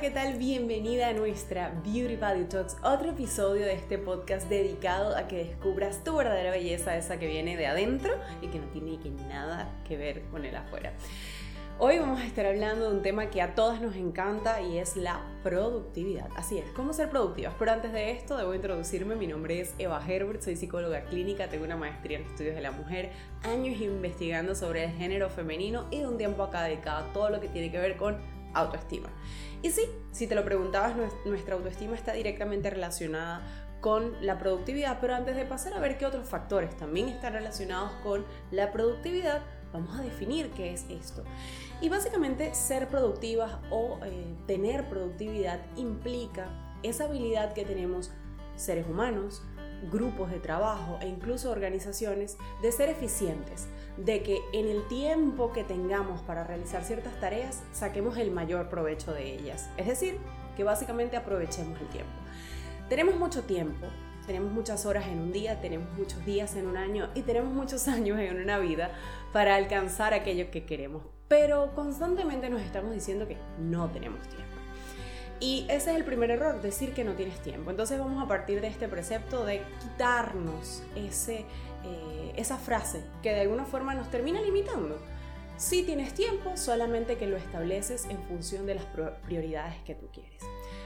¿qué tal? Bienvenida a nuestra Beauty Value Talks, otro episodio de este podcast dedicado a que descubras tu verdadera belleza, esa que viene de adentro y que no tiene nada que ver con el afuera. Hoy vamos a estar hablando de un tema que a todas nos encanta y es la productividad. Así es, cómo ser productivas. Pero antes de esto, debo introducirme. Mi nombre es Eva Herbert, soy psicóloga clínica, tengo una maestría en estudios de la mujer, años investigando sobre el género femenino y de un tiempo acá dedicado a todo lo que tiene que ver con autoestima. Y sí, si te lo preguntabas, nuestra autoestima está directamente relacionada con la productividad, pero antes de pasar a ver qué otros factores también están relacionados con la productividad, vamos a definir qué es esto. Y básicamente ser productivas o eh, tener productividad implica esa habilidad que tenemos seres humanos, grupos de trabajo e incluso organizaciones de ser eficientes, de que en el tiempo que tengamos para realizar ciertas tareas saquemos el mayor provecho de ellas. Es decir, que básicamente aprovechemos el tiempo. Tenemos mucho tiempo, tenemos muchas horas en un día, tenemos muchos días en un año y tenemos muchos años en una vida para alcanzar aquello que queremos. Pero constantemente nos estamos diciendo que no tenemos tiempo. Y ese es el primer error, decir que no tienes tiempo. Entonces vamos a partir de este precepto de quitarnos ese, eh, esa frase que de alguna forma nos termina limitando. Si tienes tiempo, solamente que lo estableces en función de las prioridades que tú quieres.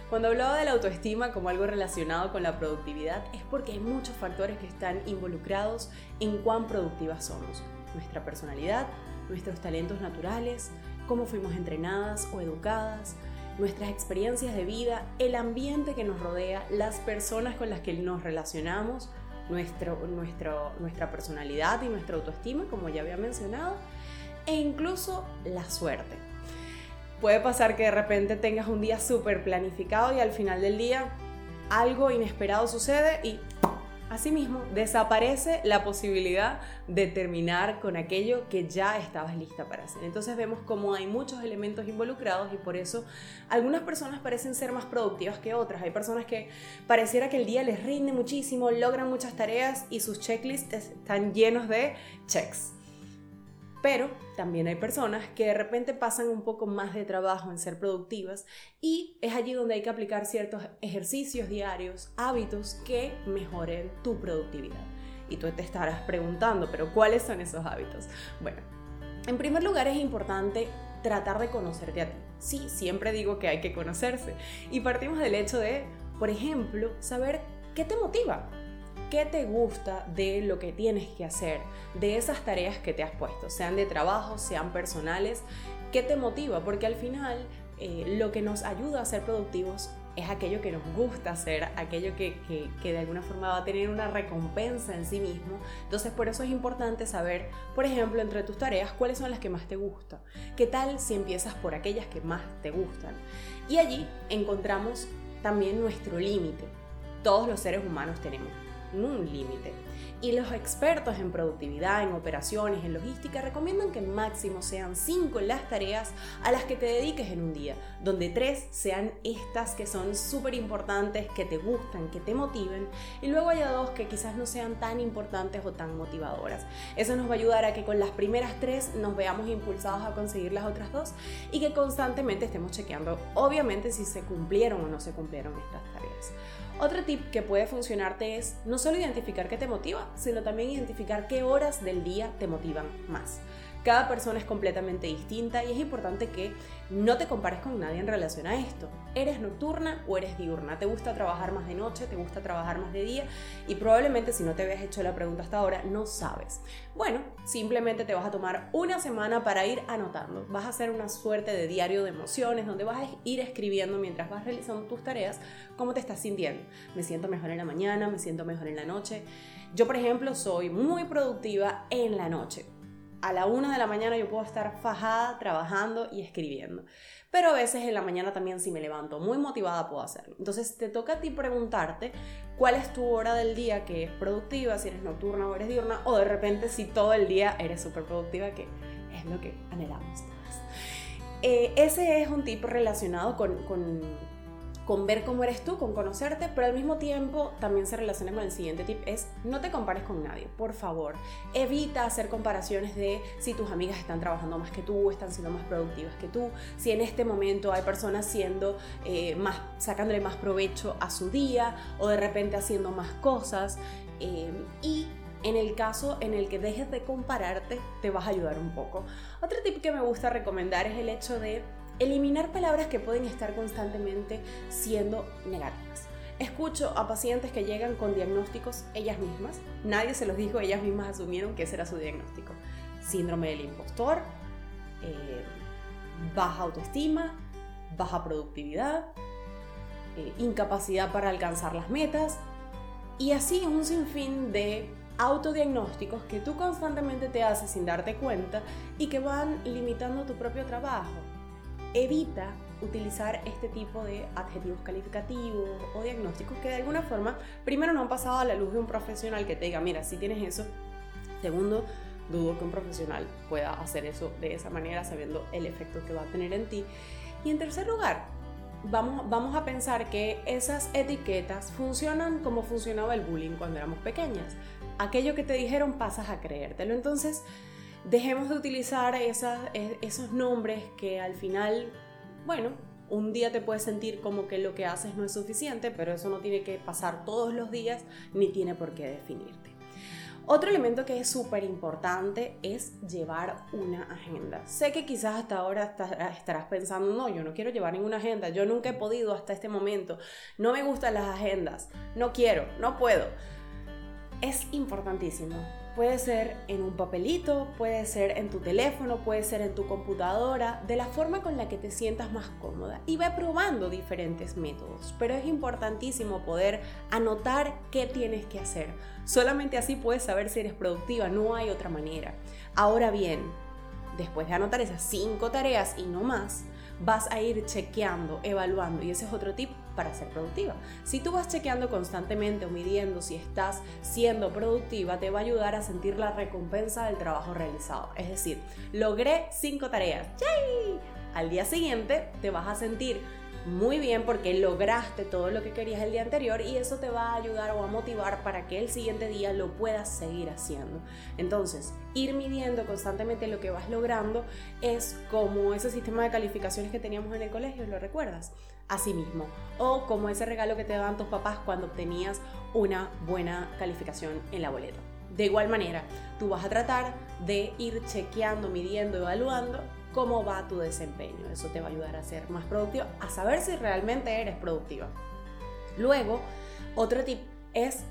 Cuando hablaba de la autoestima como algo relacionado con la productividad, es porque hay muchos factores que están involucrados en cuán productivas somos. Nuestra personalidad, nuestros talentos naturales, cómo fuimos entrenadas o educadas, nuestras experiencias de vida, el ambiente que nos rodea, las personas con las que nos relacionamos, nuestro, nuestra personalidad y nuestra autoestima, como ya había mencionado, e incluso la suerte. Puede pasar que de repente tengas un día súper planificado y al final del día algo inesperado sucede y Asimismo, desaparece la posibilidad de terminar con aquello que ya estabas lista para hacer. Entonces vemos como hay muchos elementos involucrados y por eso algunas personas parecen ser más productivas que otras. Hay personas que pareciera que el día les rinde muchísimo, logran muchas tareas y sus checklists están llenos de checks. Pero también hay personas que de repente pasan un poco más de trabajo en ser productivas y es allí donde hay que aplicar ciertos ejercicios diarios, hábitos que mejoren tu productividad. Y tú te estarás preguntando, pero ¿cuáles son esos hábitos? Bueno, en primer lugar es importante tratar de conocerte a ti. Sí, siempre digo que hay que conocerse. Y partimos del hecho de, por ejemplo, saber qué te motiva, ¿Qué te gusta de lo que tienes que hacer, de esas tareas que te has puesto, sean de trabajo, sean personales? ¿Qué te motiva? Porque al final eh, lo que nos ayuda a ser productivos es aquello que nos gusta hacer, aquello que, que, de alguna forma va a tener una recompensa en sí mismo. Entonces por eso es importante saber, por ejemplo, entre tus tareas, cuáles son las que más te gustan. ¿Qué tal si empiezas por aquellas que más te gustan? Y allí encontramos también nuestro límite. Todos los seres humanos tenemos un límite. Y los expertos en productividad, en operaciones, en logística recomiendan que máximo sean 5 las tareas a las que te dediques en un día, donde 3 sean estas que son súper importantes, que te gustan, que te motiven, y luego haya dos que quizás no sean tan importantes o tan motivadoras. Eso nos va a ayudar a que con las primeras 3 nos veamos impulsados a conseguir las otras dos y que constantemente estemos chequeando, obviamente, si se cumplieron o no se cumplieron estas tareas. Otro tip que puede funcionarte es no solo identificar qué te motiva, sino también identificar qué horas del día te motivan más. Cada persona es completamente distinta y es importante que no te compares con nadie en relación a esto. ¿Eres nocturna o eres diurna? ¿Te gusta trabajar más de noche? ¿Te gusta trabajar más de día? Y probablemente si no te habías hecho la pregunta hasta ahora, no sabes. Bueno, simplemente te vas a tomar una semana para ir anotando. Vas a hacer una suerte de diario de emociones donde vas a ir escribiendo mientras vas realizando tus tareas cómo te estás sintiendo. Me siento mejor en la mañana, me siento mejor en la noche. Yo, por ejemplo, soy muy productiva en la noche a la una de la mañana yo puedo estar fajada trabajando y escribiendo. Pero a veces en la mañana también si me levanto muy motivada puedo hacerlo. Entonces te toca a ti preguntarte cuál es tu hora del día que es productiva, si eres nocturna o eres diurna, o de repente si todo el día eres súper productiva, que es lo que anhelamos todas. Eh, ese es un tip relacionado con, con con ver cómo eres tú, con conocerte, pero al mismo tiempo también se relaciona con el siguiente tip, es no te compares con nadie, por favor. Evita hacer comparaciones de si tus amigas están trabajando más que tú, están siendo más productivas que tú, si en este momento hay personas siendo eh, más, sacándole más provecho a su día o de repente haciendo más cosas. Eh, y en el caso en el que dejes de compararte, te vas a ayudar un poco. Otro tip que me gusta recomendar es el hecho de eliminar palabras que pueden estar constantemente siendo negativas. Escucho a pacientes que llegan con diagnósticos ellas mismas, nadie se los dijo, ellas mismas asumieron que ese era su diagnóstico. Síndrome del impostor, eh, baja autoestima, baja productividad, eh, incapacidad para alcanzar las metas y así un sinfín de autodiagnósticos que tú constantemente te haces sin darte cuenta y que van limitando tu propio trabajo evita utilizar este tipo de adjetivos calificativos o diagnósticos que de alguna forma, primero, no han pasado a la luz de un profesional que te diga, mira, si tienes eso. Segundo, dudo que un profesional pueda hacer eso de esa manera sabiendo el efecto que va a tener en ti. Y en tercer lugar, vamos, vamos a pensar que esas etiquetas funcionan como funcionaba el bullying cuando éramos pequeñas. Aquello que te dijeron pasas a creértelo. Entonces, dejemos de utilizar e, esos nombres que al final, bueno, un día te puedes sentir como que lo que haces no es suficiente, pero eso no tiene que pasar todos los días ni tiene por qué definirte. Otro elemento que es súper importante es llevar una agenda. Sé que quizás hasta ahora estarás pensando, no, yo no quiero llevar ninguna agenda, yo nunca he podido hasta este momento, no me gustan las agendas, no quiero, no puedo. Es importantísimo Puede ser en un papelito, puede ser en tu teléfono, puede ser en tu computadora, de la forma con la que te sientas más cómoda. Y ve probando diferentes métodos, pero es importantísimo poder anotar qué tienes que hacer. Solamente así puedes saber si eres productiva, no hay otra manera. Ahora bien, después de anotar esas cinco tareas y no más, vas a ir chequeando, evaluando y ese es otro tip para ser productiva. Si tú vas chequeando constantemente o midiendo si estás siendo productiva, te va a ayudar a sentir la recompensa del trabajo realizado. Es decir, logré cinco tareas. ¡Yay! Al día siguiente te vas a sentir muy bien porque lograste todo lo que querías el día anterior y eso te va a ayudar o a motivar para que el siguiente día lo puedas seguir haciendo. Entonces, ir midiendo constantemente lo que vas logrando es como ese sistema de calificaciones que teníamos en el colegio, ¿lo recuerdas? Asimismo, o como ese regalo que te daban tus papás cuando obtenías una buena calificación en la boleta. De igual manera, tú vas a tratar de ir chequeando, midiendo, evaluando cómo va tu desempeño. Eso te va a ayudar a ser más productivo, a saber si realmente eres productiva. Luego, otro tip es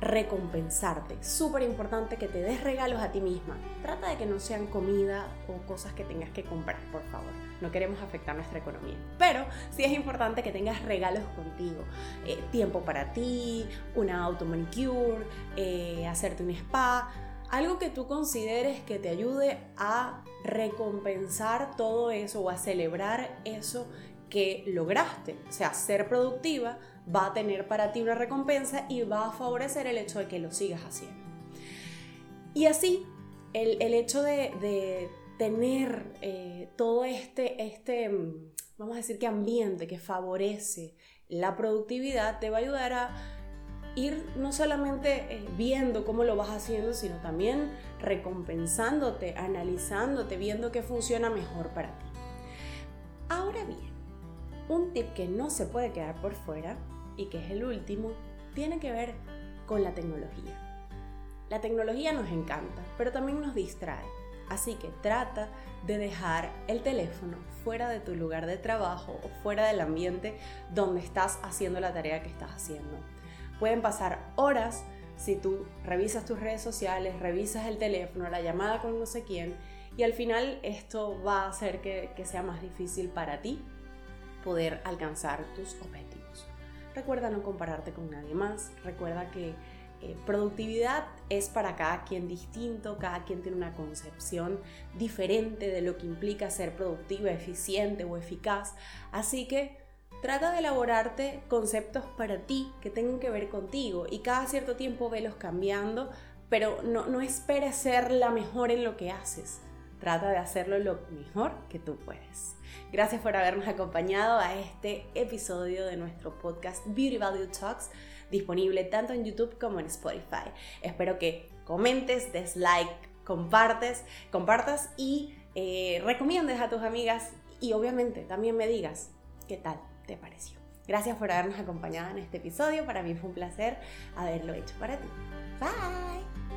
recompensarte. Súper importante que te des regalos a ti misma. Trata de que no sean comida o cosas que tengas que comprar, por favor. No queremos afectar nuestra economía. Pero sí es importante que tengas regalos contigo. Eh, tiempo para ti, una auto manicure, eh, hacerte un spa algo que tú consideres que te ayude a recompensar todo eso o a celebrar eso que lograste. O sea, ser productiva va a tener para ti una recompensa y va a favorecer el hecho de que lo sigas haciendo. Y así, el, hecho de, tener eh, todo este, este, vamos a decir que ambiente que favorece la productividad, te va a ayudar a ir no solamente eh, viendo cómo lo vas haciendo, sino también recompensándote, analizándote, viendo qué funciona mejor para ti. Ahora bien, un tip que no se puede quedar por fuera y que es el último, tiene que ver con la tecnología. La tecnología nos encanta, pero también nos distrae. Así que trata de dejar el teléfono fuera de tu lugar de trabajo o fuera del ambiente donde estás haciendo la tarea que estás haciendo. Pueden pasar horas si tú revisas tus redes sociales, revisas el teléfono, la llamada con no sé quién, y al final esto va a hacer que, sea más difícil para ti poder alcanzar tus objetivos. Recuerda no compararte con nadie más, recuerda que eh, productividad es para cada quien distinto, cada quien tiene una concepción diferente de lo que implica ser productiva, eficiente o eficaz, así que Trata de elaborarte conceptos para ti que tengan que ver contigo y cada cierto tiempo velos cambiando, pero no, no esperes ser la mejor en lo que haces. Trata de hacerlo lo mejor que tú puedes. Gracias por habernos acompañado a este episodio de nuestro podcast Beauty Value Talks, disponible tanto en YouTube como en Spotify. Espero que comentes, des like, compartes, compartas y eh, recomiendes a tus amigas y obviamente también me digas qué tal te pareció. Gracias por habernos acompañado en este episodio. Para mí fue un placer haberlo hecho para ti. Bye.